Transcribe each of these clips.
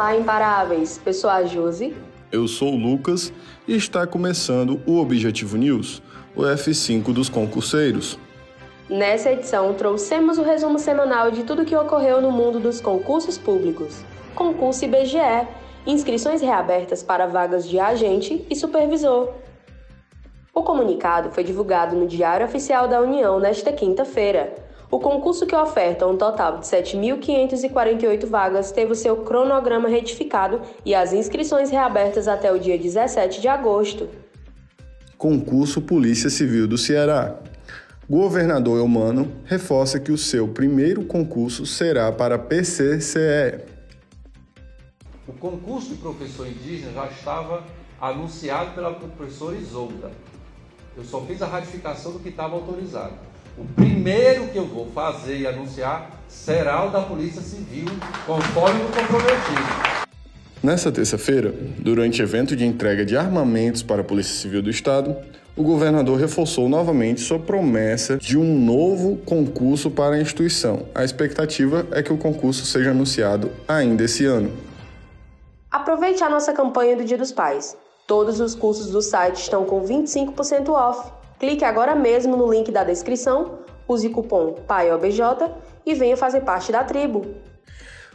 Olá, imparáveis! Eu sou a Josi. Eu sou o Lucas e está começando o Objetivo News, o F5 dos concurseiros. Nessa edição, trouxemos o resumo semanal de tudo o que ocorreu no mundo dos concursos públicos. Concurso IBGE, inscrições reabertas para vagas de agente e supervisor. O comunicado foi divulgado no Diário Oficial da União nesta quinta-feira. O concurso que oferta um total de 7.548 vagas teve o seu cronograma retificado e as inscrições reabertas até o dia 17 de agosto. Concurso Polícia Civil do Ceará. Governador Eumano reforça que o seu primeiro concurso será para PCCE. O concurso de professor indígena já estava anunciado pela professora Isolda. Eu só fiz a ratificação do que estava autorizado. O primeiro que eu vou fazer e anunciar será o da Polícia Civil, conforme o comprometido. Nessa terça-feira, durante evento de entrega de armamentos para a Polícia Civil do Estado, o governador reforçou novamente sua promessa de um novo concurso para a instituição. A expectativa é que o concurso seja anunciado ainda esse ano. Aproveite a nossa campanha do Dia dos Pais. Todos os cursos do site estão com 25% off. Clique agora mesmo no link da descrição, use o cupom PAIOBJ e venha fazer parte da tribo.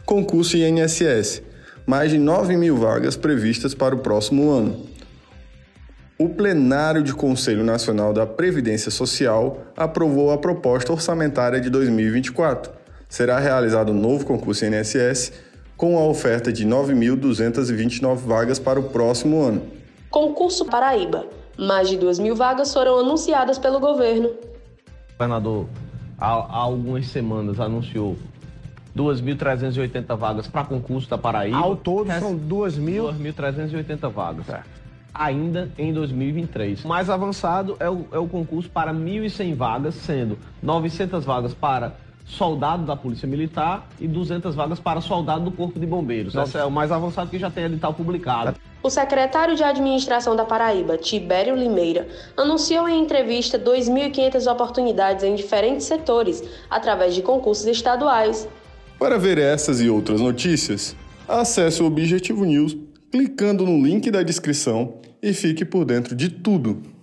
Concurso INSS. Mais de 9 mil vagas previstas para o próximo ano. O plenário de Conselho Nacional da Previdência Social aprovou a proposta orçamentária de 2024. Será realizado um novo concurso INSS com a oferta de 9.229 vagas para o próximo ano. Concurso Paraíba. Mais de 2 mil vagas foram anunciadas pelo governo. O governador, há, há algumas semanas, anunciou 2.380 vagas para concurso da Paraíba. Ao todo são 2.380 vagas. Ainda em 2023. O mais avançado é o, é o concurso para 1.100 vagas, sendo 900 vagas para soldado da Polícia Militar e 200 vagas para soldado do Corpo de Bombeiros. Esse é o mais avançado que já tem edital publicado. O secretário de Administração da Paraíba, Tibério Limeira, anunciou em entrevista 2.500 oportunidades em diferentes setores, através de concursos estaduais. Para ver essas e outras notícias, acesse o Objetivo News clicando no link da descrição e fique por dentro de tudo